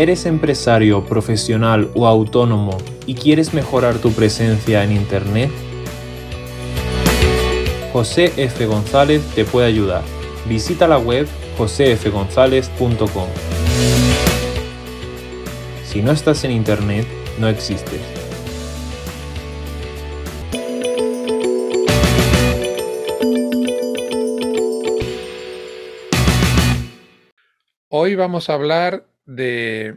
¿Eres empresario, profesional o autónomo y quieres mejorar tu presencia en Internet? José F. González te puede ayudar. Visita la web josefgonzalez.com. Si no estás en Internet, no existes. Hoy vamos a hablar de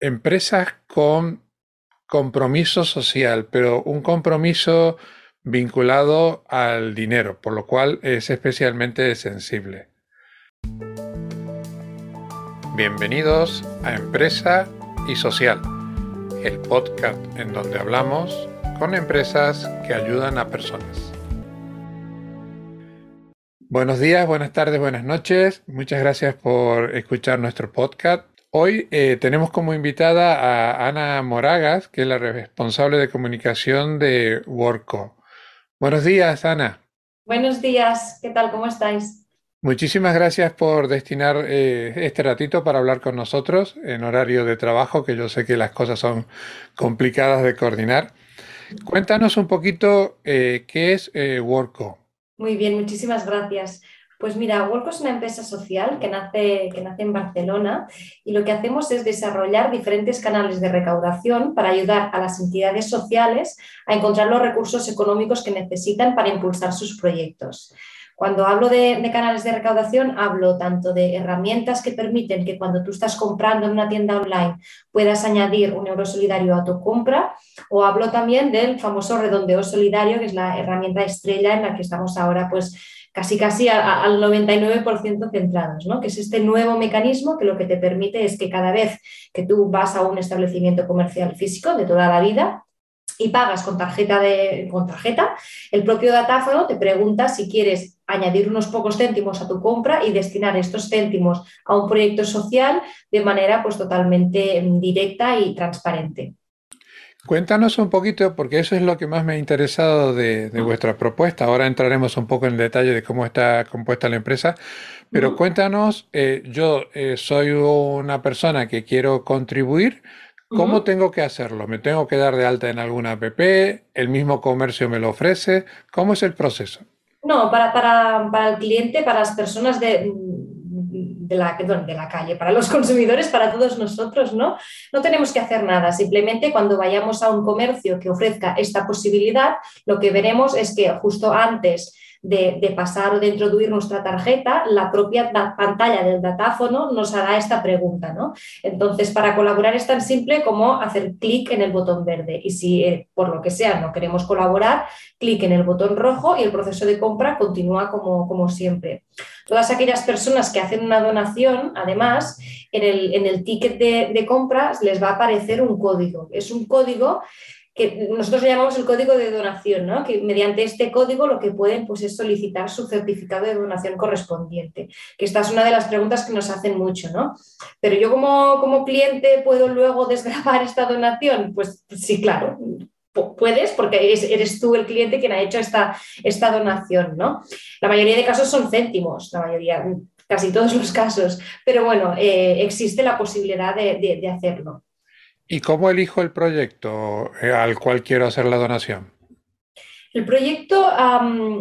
empresas con compromiso social, pero un compromiso vinculado al dinero, por lo cual es especialmente sensible. Bienvenidos a Empresa y Social, el podcast en donde hablamos con empresas que ayudan a personas. Buenos días, buenas tardes, buenas noches. Muchas gracias por escuchar nuestro podcast. Hoy eh, tenemos como invitada a Ana Moragas, que es la responsable de comunicación de Worko. Buenos días, Ana. Buenos días, ¿qué tal? ¿Cómo estáis? Muchísimas gracias por destinar eh, este ratito para hablar con nosotros en horario de trabajo, que yo sé que las cosas son complicadas de coordinar. Cuéntanos un poquito eh, qué es Worko. Muy bien, muchísimas gracias. Pues mira, Wolco es una empresa social que nace, que nace en Barcelona y lo que hacemos es desarrollar diferentes canales de recaudación para ayudar a las entidades sociales a encontrar los recursos económicos que necesitan para impulsar sus proyectos. Cuando hablo de, canales de recaudación, hablo tanto de herramientas que permiten que cuando tú estás comprando en una tienda online puedas añadir un euro solidario a tu compra, o hablo también del famoso redondeo solidario, que es la herramienta estrella en la que estamos ahora, pues casi casi al 99% centrados, ¿no? que es este nuevo mecanismo que lo que te permite es que cada vez que tú vas a un establecimiento comercial físico de toda la vida, y pagas con tarjeta, de, con tarjeta, el propio datáfono te pregunta si quieres añadir unos pocos céntimos a tu compra y destinar estos céntimos a un proyecto social de manera pues totalmente mm, directa y transparente. Cuéntanos un poquito, porque eso es lo que más me ha interesado de, vuestra propuesta. Ahora entraremos un poco en detalle de cómo está compuesta la empresa, pero cuéntanos, eh, yo eh, soy una persona que quiero contribuir, ¿Cómo tengo que hacerlo? ¿Me tengo que dar de alta en alguna app? ¿El mismo comercio me lo ofrece? ¿Cómo es el proceso? No, para, para, el cliente, para las personas de, de la, calle, para los consumidores, para todos nosotros, ¿no? No tenemos que hacer nada. Simplemente cuando vayamos a un comercio que ofrezca esta posibilidad, lo que veremos es que justo antes de, pasar o de introducir nuestra tarjeta, la propia pantalla del datáfono nos hará esta pregunta. ¿no? Entonces, para colaborar es tan simple como hacer clic en el botón verde y si eh, por lo que sea no queremos colaborar, clic en el botón rojo y el proceso de compra continúa como, como siempre. Todas aquellas personas que hacen una donación, además, en el, en el ticket de, compras les va a aparecer un código. Es un código que nosotros le llamamos el código de donación, ¿no? que mediante este código lo que pueden pues, es solicitar su certificado de donación correspondiente, que esta es una de las preguntas que nos hacen mucho, ¿no? Pero yo como, como cliente puedo luego desgrabar esta donación, pues sí, claro, puedes porque eres, tú el cliente quien ha hecho esta, esta donación, ¿no? La mayoría de casos son céntimos, la mayoría, casi todos los casos, pero bueno, eh, existe la posibilidad de hacerlo. ¿Y cómo elijo el proyecto eh, al cual quiero hacer la donación? El proyecto,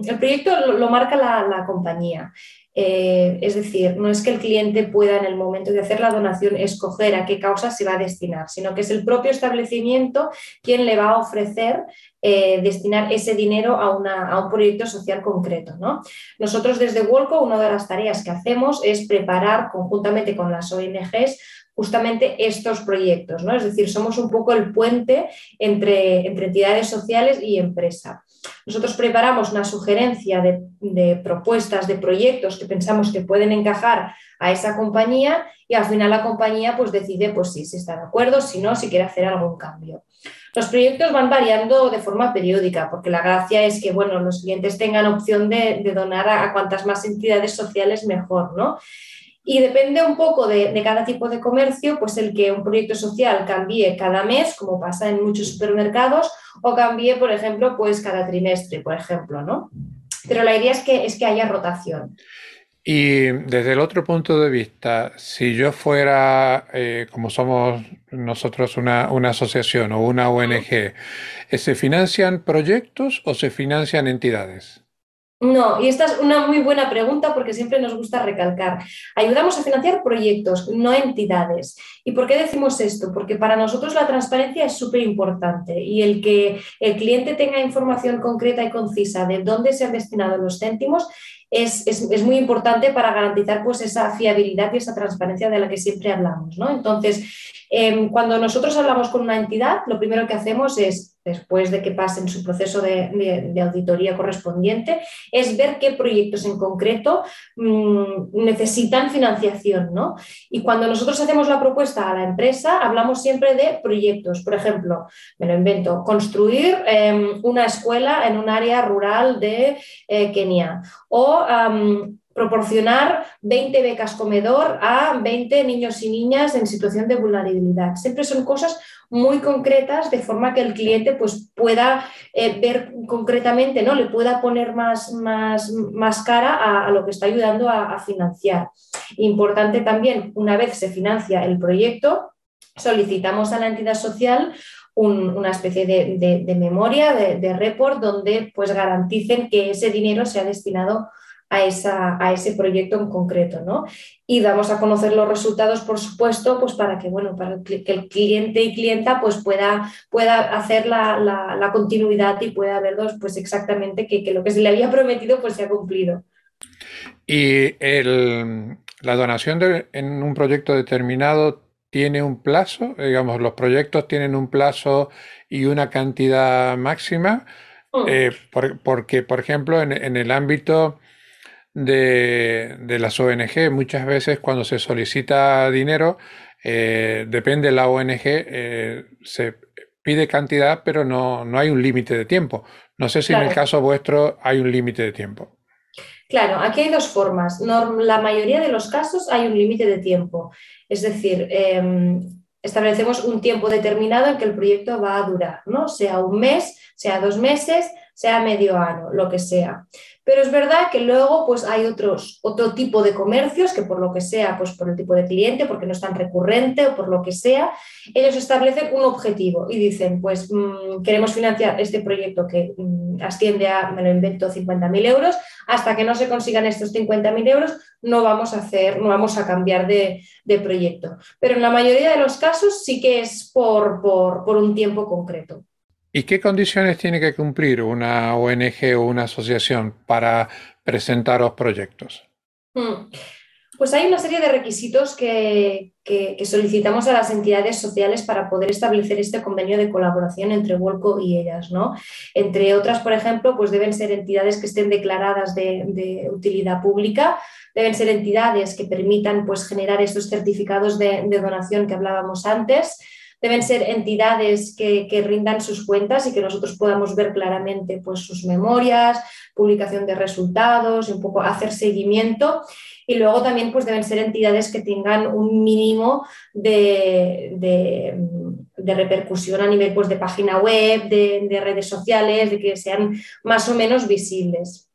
el proyecto lo, marca la, compañía. Eh, es decir, no es que el cliente pueda en el momento de hacer la donación escoger a qué causa se va a destinar, sino que es el propio establecimiento quien le va a ofrecer eh, destinar ese dinero a, un proyecto social concreto. ¿no? Nosotros desde Wolco, una de las tareas que hacemos es preparar conjuntamente con las ONGs justamente estos proyectos, ¿no? Es decir, somos un poco el puente entre, entre entidades sociales y empresa. Nosotros preparamos una sugerencia de, propuestas, de proyectos que pensamos que pueden encajar a esa compañía y al final la compañía pues decide pues si, está de acuerdo, si no, si quiere hacer algún cambio. Los proyectos van variando de forma periódica, porque la gracia es que bueno, los clientes tengan opción de, donar a, a, cuantas más entidades sociales mejor, ¿no? Y depende un poco de, cada tipo de comercio, pues el que un proyecto social cambie cada mes, como pasa en muchos supermercados, o cambie, por ejemplo, pues cada trimestre, por ejemplo, ¿no? Pero la idea es que, es que haya rotación. Y desde el otro punto de vista, si yo fuera, eh, como somos nosotros una, una, asociación o una ONG, ¿se financian proyectos o se financian entidades? No, y esta es una muy buena pregunta porque siempre nos gusta recalcar. Ayudamos a financiar proyectos, no entidades. ¿Y por qué decimos esto? Porque para nosotros la transparencia es súper importante y el que el cliente tenga información concreta y concisa de dónde se han destinado los céntimos es, muy importante para garantizar pues, esa fiabilidad y esa transparencia de la que siempre hablamos. ¿no? Entonces, em, cuando nosotros hablamos con una entidad, lo primero que hacemos es después de que pasen su proceso de, auditoría correspondiente, es ver qué proyectos en concreto mm, necesitan financiación. ¿no? Y cuando nosotros hacemos la propuesta a la empresa, hablamos siempre de proyectos. Por ejemplo, me lo invento, construir em, una escuela en un área rural de eh, Kenia o proporcionar 20 becas comedor a 20 niños y niñas en situación de vulnerabilidad. Siempre son cosas muy concretas de forma que el cliente pues, pueda eh, ver concretamente, ¿no? le pueda poner más, más, más cara a, lo que está ayudando a, financiar. Importante también, una vez se financia el proyecto, solicitamos a la entidad social una especie de, memoria, de, report, donde pues garanticen que ese dinero se ha destinado a, esa, a ese proyecto en concreto, ¿no? Y damos a conocer los resultados, por supuesto, pues para que, bueno, para que el cliente y clienta pues pueda, pueda hacer la, continuidad y pueda ver pues exactamente que, lo que se le había prometido pues se ha cumplido. Y la donación en un proyecto determinado tiene un plazo, digamos, los proyectos tienen un plazo y una cantidad máxima, mm. eh, porque, por ejemplo, en, el ámbito de, las ONG. Muchas veces cuando se solicita dinero, eh, depende de la ONG, eh, se pide cantidad, pero no, no hay un límite de tiempo. No sé si en el caso vuestro hay un límite de tiempo. Claro, aquí hay dos formas. la mayoría de los casos hay un límite de tiempo. Es decir, em, establecemos un tiempo determinado en que el proyecto va a durar, ¿no? Sea un mes, sea dos meses, sea medio año, lo que sea. Pero es verdad que luego pues hay otros, otro tipo de comercios que por lo que sea, pues por el tipo de cliente, porque no es tan recurrente o por lo que sea, ellos establecen un objetivo y dicen, pues mm, queremos financiar este proyecto que mm, asciende a, me lo invento, 50.000 euros, hasta que no se consigan estos 50.000 euros no vamos a hacer, no vamos a cambiar de, proyecto. Pero en la mayoría de los casos sí que es por, por un tiempo concreto. ¿Y qué condiciones tiene que cumplir una ONG o una asociación para presentar los proyectos? Hmm. Pues hay una serie de requisitos que, solicitamos a las entidades sociales para poder establecer este convenio de colaboración entre Volco y ellas. ¿no? Entre otras, por ejemplo, pues deben ser entidades que estén declaradas de, utilidad pública, deben ser entidades que permitan pues, generar estos certificados de donación que hablábamos antes, deben ser entidades que, rindan sus cuentas y que nosotros podamos ver claramente pues, sus memorias, publicación de resultados un poco hacer seguimiento. Y luego también pues, deben ser entidades que tengan un mínimo de, repercusión a nivel pues, de página web, de redes sociales, de que sean más o menos visibles.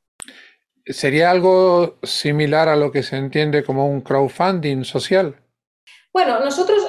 ¿Sería algo similar a lo que se entiende como un crowdfunding social? Bueno, nosotros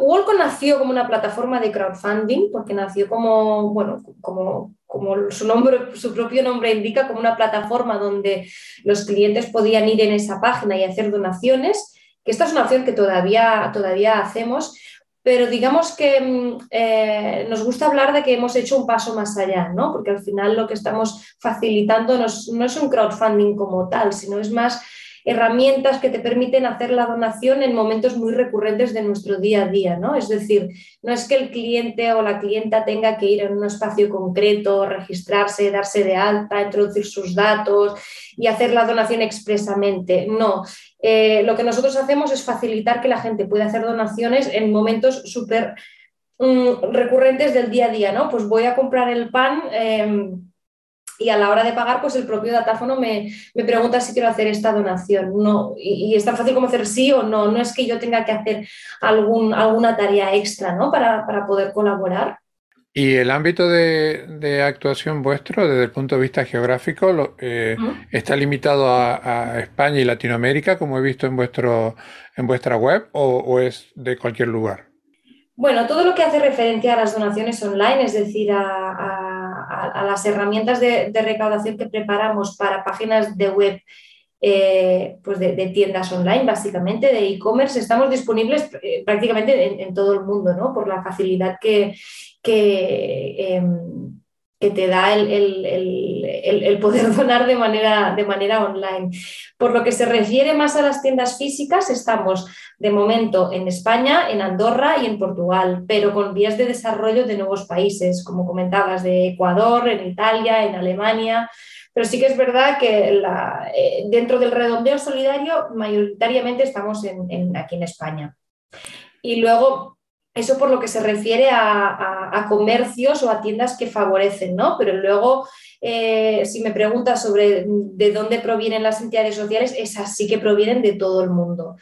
Wolco nació como una plataforma de crowdfunding, porque nació como, bueno, como, como su, nombre, su propio nombre indica, como una plataforma donde los clientes podían ir en esa página y hacer donaciones, que esta es una opción que todavía, todavía hacemos, pero digamos que mm, eh, nos gusta hablar de que hemos hecho un paso más allá, ¿no? porque al final lo que estamos facilitando no es un crowdfunding como tal, sino es más herramientas que te permiten hacer la donación en momentos muy recurrentes de nuestro día a día, ¿no? Es decir, no es que el cliente o la clienta tenga que ir en un espacio concreto, registrarse, darse de alta, introducir sus datos y hacer la donación expresamente. No, eh, lo que nosotros hacemos es facilitar que la gente pueda hacer donaciones en momentos súper mm, recurrentes del día a día, ¿no? Pues voy a comprar el pan. Em, y a la hora de pagar, pues el propio datáfono me, pregunta si quiero hacer esta donación. No, y, es tan fácil como hacer sí o no. No es que yo tenga que hacer algún, alguna tarea extra ¿no? para, poder colaborar. ¿Y el ámbito de, actuación vuestro desde el punto de vista geográfico eh, está limitado a, España y Latinoamérica, como he visto en, vuestro, en vuestra web, o, es de cualquier lugar? Bueno, todo lo que hace referencia a las donaciones online, es decir, a, las herramientas de, recaudación que preparamos para páginas de web eh, pues de, tiendas online, básicamente, de e-commerce. Estamos disponibles eh, prácticamente en, todo el mundo, ¿no? Por la facilidad que, que, em, que te da el, poder donar de manera, de manera online. Por lo que se refiere más a las tiendas físicas, estamos de momento en España, en Andorra y en Portugal, pero con vías de desarrollo de nuevos países, como comentabas, de Ecuador, en Italia, en Alemania. Pero sí que es verdad que eh, dentro del redondeo solidario mayoritariamente estamos aquí en España. Y luego, eso por lo que se refiere a, comercios o a tiendas que favorecen, ¿no? Pero luego, eh, si me preguntas sobre de dónde provienen las entidades sociales, esas sí que provienen de todo el mundo.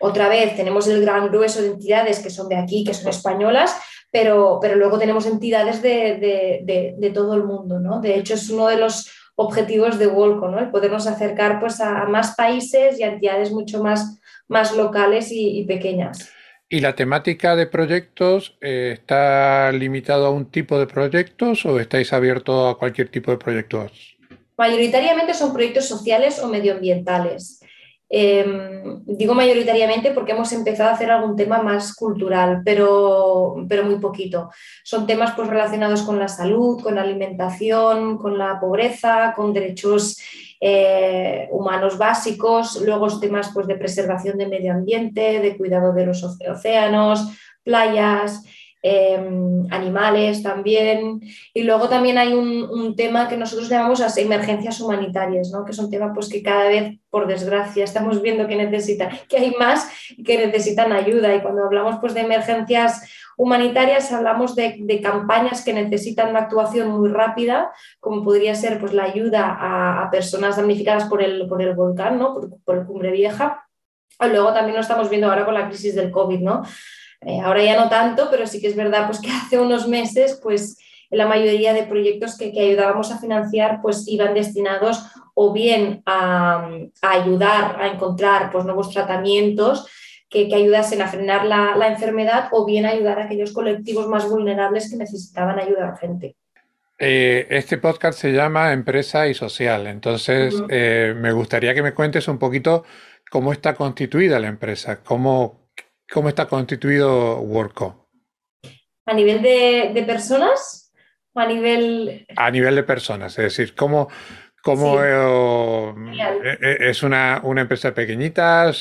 Otra vez, tenemos el gran grueso de entidades que son de aquí, que son españolas, pero, pero luego tenemos entidades de, todo el mundo, ¿no? De hecho, es uno de los objetivos de Wolco, ¿no? El podernos acercar pues, a, más países y a entidades mucho más, más locales y, pequeñas. ¿Y la temática de proyectos eh, está limitado a un tipo de proyectos o estáis abiertos a cualquier tipo de proyectos? Mayoritariamente son proyectos sociales o medioambientales. Em, digo mayoritariamente porque hemos empezado a hacer algún tema más cultural, pero, pero muy poquito. Son temas pues, relacionados con la salud, con la alimentación, con la pobreza, con derechos eh, humanos básicos, luego temas pues, de preservación del medio ambiente, de cuidado de los océanos, playas. Em, animales también. Y luego también hay un, tema que nosotros llamamos emergencias humanitarias, ¿no? que es un tema pues, que cada vez, por desgracia, estamos viendo que necesita, que hay más que necesitan ayuda. Y cuando hablamos pues, de emergencias humanitarias, hablamos de, campañas que necesitan una actuación muy rápida, como podría ser pues, la ayuda a, personas damnificadas por el, por el volcán, ¿no? por, el Cumbre Vieja. Luego también lo estamos viendo ahora con la crisis del COVID, ¿no? Eh, ahora ya no tanto, pero sí que es verdad pues, que hace unos meses pues, la mayoría de proyectos que, ayudábamos a financiar pues, iban destinados o bien a, ayudar a encontrar pues, nuevos tratamientos que, ayudasen a frenar la, enfermedad o bien ayudar a aquellos colectivos más vulnerables que necesitaban ayuda urgente. Eh, este podcast se llama Empresa y Social, entonces eh, me gustaría que me cuentes un poquito cómo está constituida la empresa, cómo, ¿Cómo está constituido Worko? ¿A nivel de, personas o a nivel...? A nivel de personas, es decir, ¿cómo, cómo eh, eh, es una, empresa pequeñita?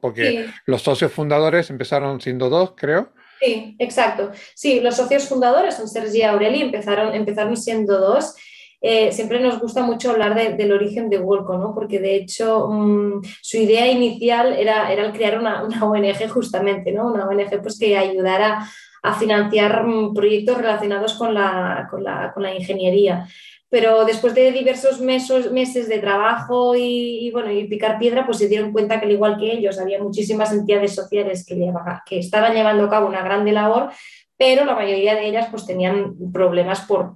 porque los socios fundadores empezaron siendo dos, creo. Sí, exacto. Sí, los socios fundadores son Sergi y Aureli, empezaron, empezaron siendo dos eh, siempre nos gusta mucho hablar del origen de Wolco, ¿no? porque de hecho mm, su idea inicial era, era el crear una, ONG justamente, ¿no? una ONG pues, que ayudara a financiar mm, proyectos relacionados con la, con la, ingeniería. Pero después de diversos meses, de trabajo y, bueno, y picar piedra, pues se dieron cuenta que al igual que ellos había muchísimas entidades sociales que, estaban llevando a cabo una grande labor, pero la mayoría de ellas pues tenían problemas por,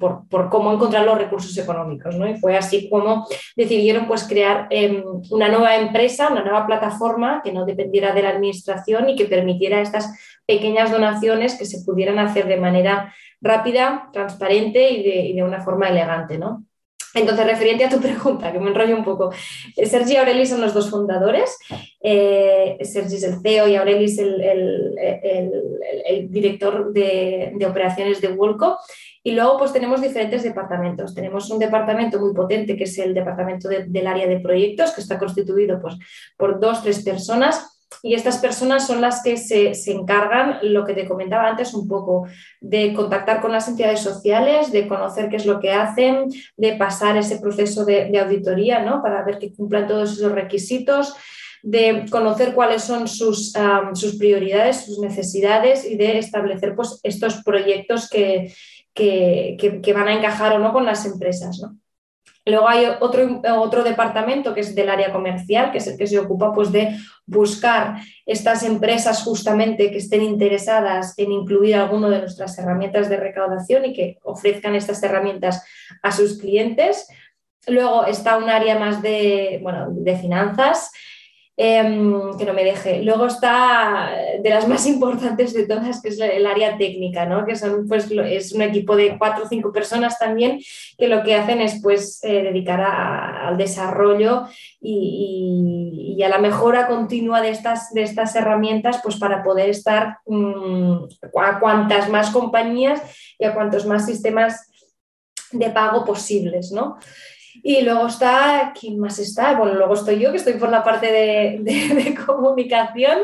cómo encontrar los recursos económicos, ¿no? Y fue así como decidieron pues crear em, una nueva empresa, una nueva plataforma que no dependiera de la administración y que permitiera estas pequeñas donaciones que se pudieran hacer de manera rápida, transparente y de, una forma elegante, ¿no? Entonces, referente a tu pregunta, que me enrollo un poco, eh, Sergi y Aureli son los dos fundadores. Eh, Sergi es el CEO y Aureli es el, director de, operaciones de Wolco. Y luego, pues tenemos diferentes departamentos. Tenemos un departamento muy potente, que es el departamento del área de proyectos, que está constituido pues, por dos, tres personas y estas personas son las que se, encargan, lo que te comentaba antes un poco, de contactar con las entidades sociales, de conocer qué es lo que hacen, de pasar ese proceso de, auditoría ¿no? para ver que cumplan todos esos requisitos, de conocer cuáles son sus, sus prioridades, sus necesidades y de establecer pues, estos proyectos que, que, van a encajar o no con las empresas. Luego hay otro, otro departamento que es del área comercial, que es el que se ocupa pues, de buscar estas empresas justamente que estén interesadas en incluir alguna de nuestras herramientas de recaudación y que ofrezcan estas herramientas a sus clientes. Luego está un área más de, bueno, de finanzas Em, que no me deje. Luego está de las más importantes de todas, que es el área técnica, ¿no? que son, pues, es un equipo de cuatro o cinco personas también que lo que hacen es pues, eh, dedicar al desarrollo y, a la mejora continua de estas, de estas herramientas pues, para poder estar mm, a cuantas más compañías y a cuantos más sistemas de pago posibles. ¿no? Y luego está, ¿quién más está? Bueno, luego estoy yo, que estoy por la parte de, comunicación.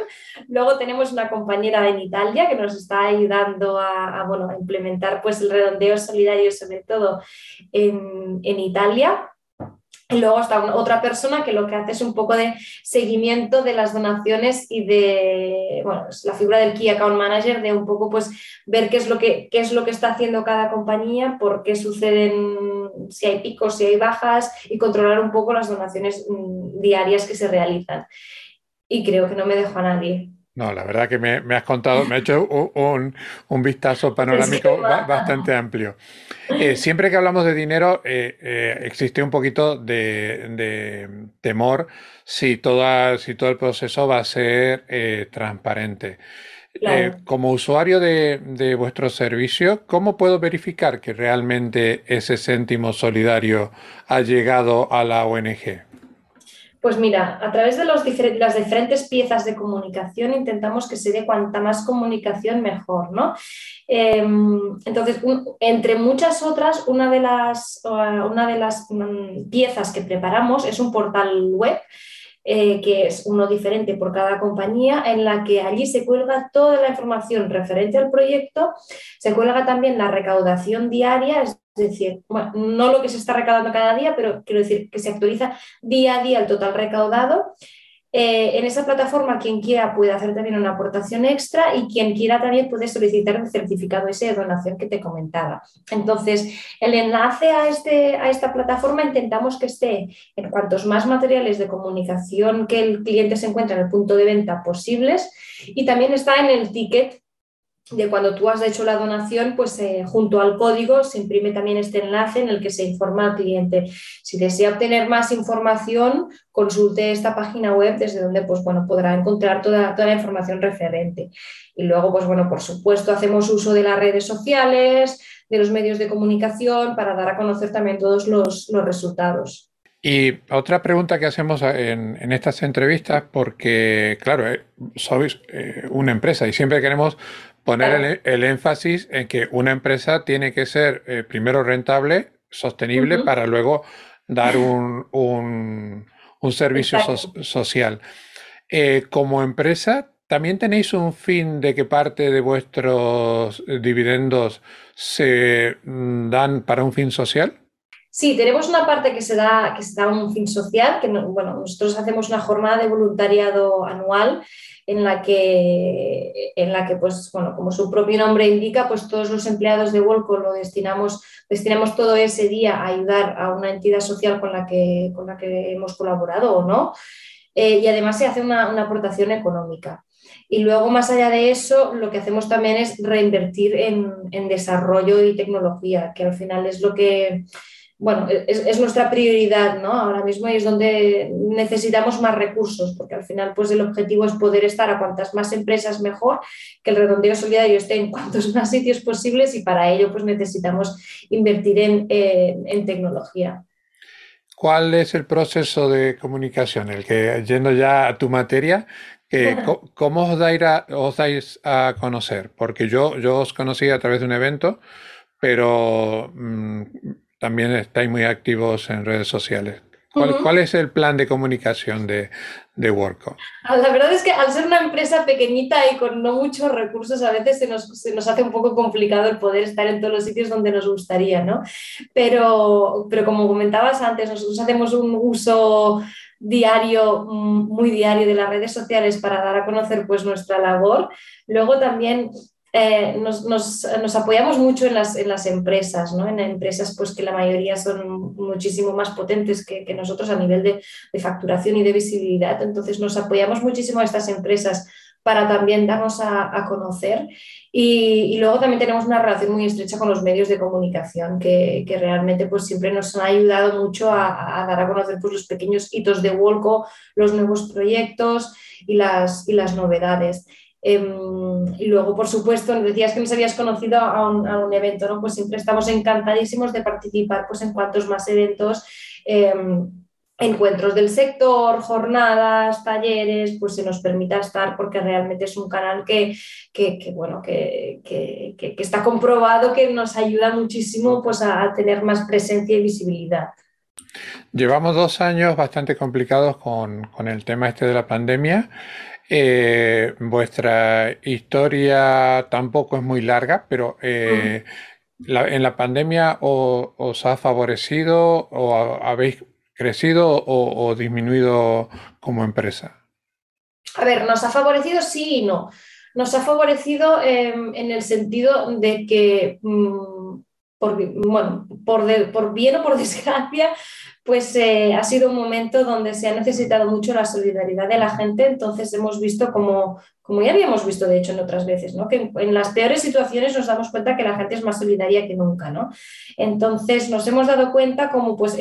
Luego tenemos una compañera en Italia que nos está ayudando a, bueno, implementar pues, el redondeo solidario, sobre todo en, en Italia. Y luego está otra persona que lo que hace es un poco de seguimiento de las donaciones y de, bueno, es la figura del Key Account Manager, de un poco pues ver qué es lo que, qué es lo que está haciendo cada compañía, por qué suceden, si hay picos, si hay bajas y controlar un poco las donaciones mm, diarias que se realizan. Y creo que no me dejo a nadie. No, la verdad que me, has contado, me ha hecho un, vistazo panorámico bastante amplio. Eh, siempre que hablamos de dinero, eh, eh, existe un poquito de, temor si, toda, si todo el proceso va a ser transparente. como usuario de, de, vuestro servicio, ¿cómo puedo verificar que realmente ese céntimo solidario ha llegado a la ONG? Pues mira, a través de las diferentes piezas de comunicación intentamos que se dé cuanta más comunicación mejor, ¿no? Em, entonces, entre muchas otras, una de las, una de las mm, piezas que preparamos es un portal web eh, que es uno diferente por cada compañía, en la que allí se cuelga toda la información referente al proyecto, se cuelga también la recaudación diaria, es decir, no lo que se está recaudando cada día, pero quiero decir que se actualiza día a día el total recaudado eh, en esa plataforma, quien quiera puede hacer también una aportación extra y quien quiera también puede solicitar el certificado ese de donación que te comentaba. Entonces, el enlace a, este, a esta plataforma intentamos que esté en cuantos más materiales de comunicación que el cliente se encuentra en el punto de venta posibles y también está en el ticket de cuando tú has hecho la donación, pues eh, junto al código se imprime también este enlace en el que se informa al cliente. Si desea obtener más información, consulte esta página web desde donde pues, bueno, podrá encontrar toda, toda la información referente. Y luego, pues bueno, por supuesto, hacemos uso de las redes sociales, de los medios de comunicación para dar a conocer también todos los, resultados. Y otra pregunta que hacemos en, estas entrevistas, porque claro, eh, sois eh, una empresa y siempre queremos poner el, énfasis en que una empresa tiene que ser eh, primero rentable, sostenible, para luego dar un, un, servicio social. Eh, como empresa, ¿también tenéis un fin de que parte de vuestros dividendos se mm, dan para un fin social? Sí, tenemos una parte que se da, que se da un fin social, que bueno, nosotros hacemos una jornada de voluntariado anual en la que, en la que pues, bueno, como su propio nombre indica, pues todos los empleados de Volco lo destinamos, destinamos todo ese día a ayudar a una entidad social con la que, con la que hemos colaborado o no. Eh, y además se hace una, aportación económica. Y luego, más allá de eso, lo que hacemos también es reinvertir en, en desarrollo y tecnología, que al final es lo que bueno, es, nuestra prioridad, ¿no? Ahora mismo y es donde necesitamos más recursos, porque al final, pues el objetivo es poder estar a cuantas más empresas mejor, que el redondeo solidario esté en cuantos más sitios posibles y para ello, pues necesitamos invertir en, tecnología. ¿Cuál es el proceso de comunicación? El que, yendo ya a tu materia, ¿cómo os, os dais a conocer? Porque yo, yo os conocí a través de un evento, pero mm, también estáis muy activos en redes sociales. ¿Cuál, es el plan de comunicación de, de Worko? Ah, la verdad es que al ser una empresa pequeñita y con no muchos recursos, a veces se nos, se nos, hace un poco complicado el poder estar en todos los sitios donde nos gustaría, ¿no? Pero, pero como comentabas antes, nosotros hacemos un uso diario, mm, muy diario de las redes sociales para dar a conocer pues nuestra labor. Luego también eh, nos, apoyamos mucho en las, en las empresas, ¿no? en empresas pues, que la mayoría son muchísimo más potentes que, nosotros a nivel de, facturación y de visibilidad. Entonces nos apoyamos muchísimo a estas empresas para también darnos a, conocer. Y, luego también tenemos una relación muy estrecha con los medios de comunicación que, realmente pues siempre nos han ayudado mucho a, dar a conocer pues, los pequeños hitos de Wolco, los nuevos proyectos y las, y las novedades. Em, y luego, por supuesto, decías que nos habías conocido a un, evento, ¿no? Pues siempre estamos encantadísimos de participar pues, en cuantos más eventos. Em, encuentros del sector, jornadas, talleres, pues se nos permita estar porque realmente es un canal que, bueno, que, está comprobado que nos ayuda muchísimo pues, a, tener más presencia y visibilidad. Llevamos dos años bastante complicados con, el tema este de la pandemia. Eh, vuestra historia tampoco es muy larga, pero eh, en la pandemia os ha favorecido o habéis crecido o, disminuido como empresa? A ver, nos ha favorecido sí y no. Nos ha favorecido em, en el sentido de que, mm, por, bueno, por, por, bien o por desgracia, pues eh, ha sido un momento donde se ha necesitado mucho la solidaridad de la gente, entonces hemos visto como, como ya habíamos visto de hecho en otras veces, ¿no? que en, las peores situaciones nos damos cuenta que la gente es más solidaria que nunca. ¿no? Entonces nos hemos dado cuenta como pues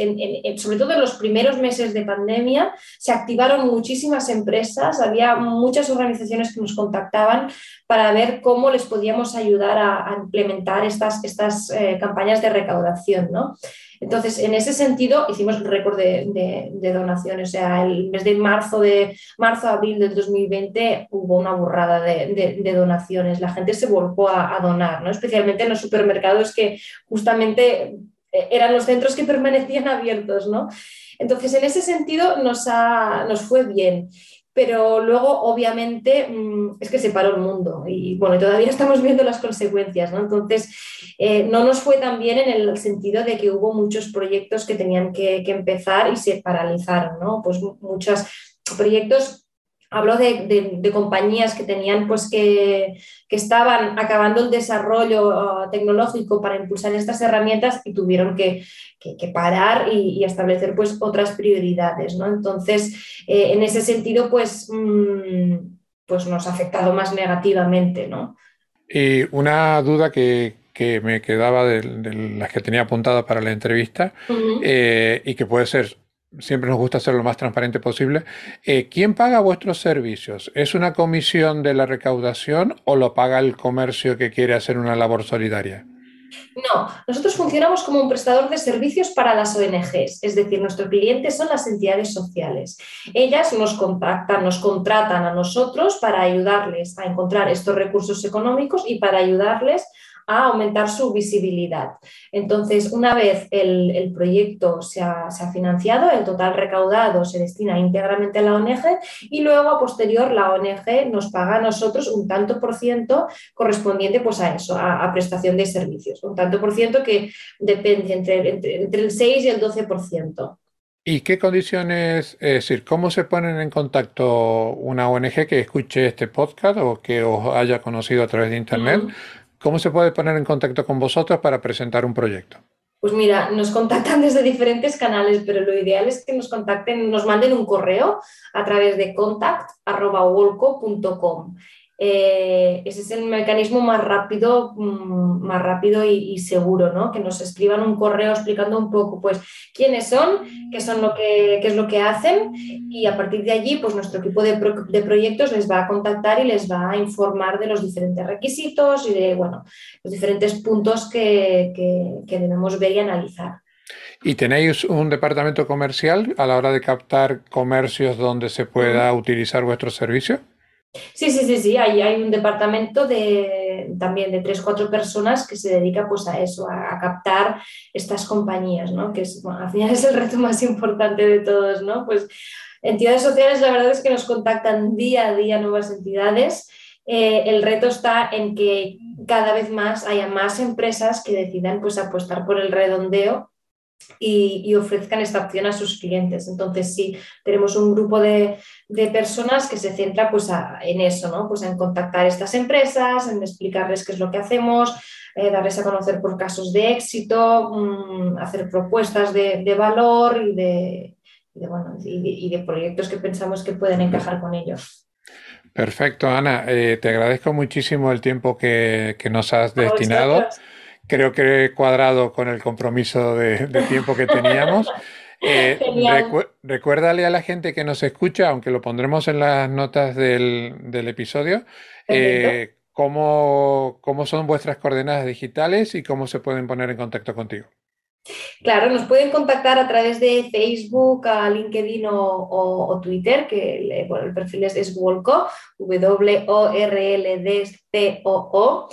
sobre todo en los primeros meses de pandemia se activaron muchísimas empresas, había muchas organizaciones que nos contactaban para ver cómo les podíamos ayudar a, implementar estas, estas eh, campañas de recaudación. ¿no? Entonces, en ese sentido, hicimos récord de, donaciones. O sea, el mes de marzo, de marzo abril del 2020 hubo una burrada de, donaciones. La gente se volcó a, donar, ¿no? especialmente en los supermercados que justamente eh, eran los centros que permanecían abiertos. ¿no? Entonces, en ese sentido, nos fue bien pero luego obviamente mm, es que se paró el mundo y bueno, todavía estamos viendo las consecuencias, ¿no? Entonces, eh, no nos fue tan bien en el sentido de que hubo muchos proyectos que tenían que, que empezar y se paralizaron, ¿no? Pues muchos proyectos Hablo de, compañías que tenían, pues que, estaban acabando el desarrollo uh, tecnológico para impulsar estas herramientas y tuvieron que, parar y, establecer pues otras prioridades, ¿no? Entonces, eh, en ese sentido, pues, mm, pues nos ha afectado más negativamente, ¿no? Y una duda que, me quedaba de, las que tenía apuntada para la entrevista eh, y que puede ser siempre nos gusta ser lo más transparente posible. Eh, ¿Quién paga vuestros servicios? ¿Es una comisión de la recaudación o lo paga el comercio que quiere hacer una labor solidaria? No, nosotros funcionamos como un prestador de servicios para las ONGs, es decir, nuestros clientes son las entidades sociales. Ellas nos contactan, nos contratan a nosotros para ayudarles a encontrar estos recursos económicos y para ayudarles a aumentar su visibilidad. Entonces, una vez el, proyecto se ha, financiado, el total recaudado se destina íntegramente a la ONG y luego a posterior la ONG nos paga a nosotros un tanto por ciento correspondiente pues, a eso, a, prestación de servicios, un tanto por ciento que depende entre, entre, el 6 y el 12%. ¿Y qué condiciones, es decir, cómo se ponen en contacto una ONG que escuche este podcast o que os haya conocido a través de Internet? ¿Cómo se puede poner en contacto con vosotros para presentar un proyecto? Pues mira, nos contactan desde diferentes canales, pero lo ideal es que nos contacten, nos manden un correo a través de contact.wolco.com eh, ese es el mecanismo más rápido, mm, más rápido y, seguro, ¿no? Que nos escriban un correo explicando un poco, pues, quiénes son, qué son lo que es lo que hacen y a partir de allí, pues, nuestro equipo de, proyectos les va a contactar y les va a informar de los diferentes requisitos y de, bueno, los diferentes puntos que, que debemos ver y analizar. ¿Y tenéis un departamento comercial a la hora de captar comercios donde se pueda utilizar vuestro servicio? Sí, sí, sí, sí, hay, hay un departamento de, también de tres, cuatro personas que se dedica pues a eso, a, captar estas compañías, ¿no? Que es, al final es el reto más importante de todos, ¿no? Pues entidades sociales la verdad es que nos contactan día a día nuevas entidades. Eh, el reto está en que cada vez más haya más empresas que decidan pues apostar por el redondeo y, ofrezcan esta opción a sus clientes. Entonces, sí, tenemos un grupo de, personas que se centra pues, en eso, ¿no? pues en contactar estas empresas, en explicarles qué es lo que hacemos, eh, darles a conocer por casos de éxito, mm, hacer propuestas de, valor y de, y de, proyectos que pensamos que pueden encajar con ellos. Perfecto, Ana. Eh, te agradezco muchísimo el tiempo que, nos has destinado creo que he cuadrado con el compromiso de, tiempo que teníamos. Eh, recuérdale a la gente que nos escucha, aunque lo pondremos en las notas del, episodio, eh, cómo, son vuestras coordenadas digitales y cómo se pueden poner en contacto contigo. Claro, nos pueden contactar a través de Facebook, a LinkedIn o, Twitter, que el, perfil es, es Wolco, W-O-R-L-D-C-O-O. O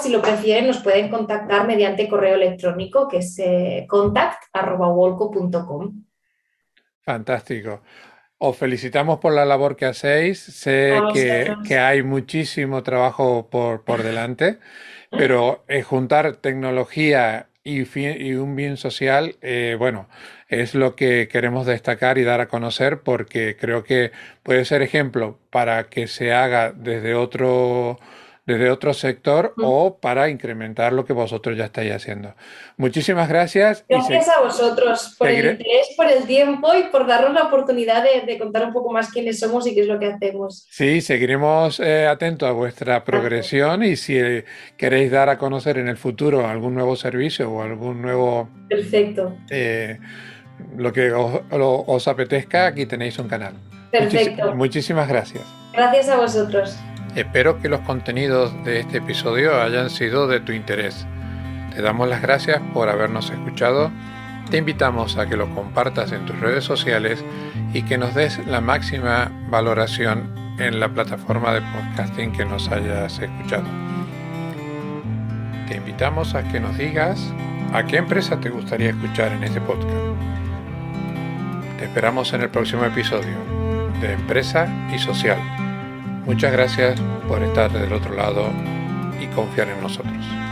si lo prefieren, nos pueden contactar mediante correo electrónico, que es eh, contact.wolco.com. Fantástico. Os felicitamos por la labor que hacéis. Sé que, hay muchísimo trabajo por, delante, pero eh, juntar tecnología y, un bien social, eh, bueno, es lo que queremos destacar y dar a conocer porque creo que puede ser ejemplo para que se haga desde otro desde otro sector o para incrementar lo que vosotros ya estáis haciendo. Muchísimas gracias. Gracias a vosotros por el interés, por el tiempo y por darnos la oportunidad de, contar un poco más quiénes somos y qué es lo que hacemos. Sí, seguiremos eh, atentos a vuestra progresión y si eh, queréis dar a conocer en el futuro algún nuevo servicio o algún nuevo... Perfecto. Eh, lo que os, apetezca, aquí tenéis un canal. Perfecto. muchísimas gracias. Gracias a vosotros. Espero que los contenidos de este episodio hayan sido de tu interés. Te damos las gracias por habernos escuchado. Te invitamos a que lo compartas en tus redes sociales y que nos des la máxima valoración en la plataforma de podcasting que nos hayas escuchado. Te invitamos a que nos digas a qué empresa te gustaría escuchar en este podcast. Te esperamos en el próximo episodio de Empresa y Social. Muchas gracias por estar del otro lado y confiar en nosotros.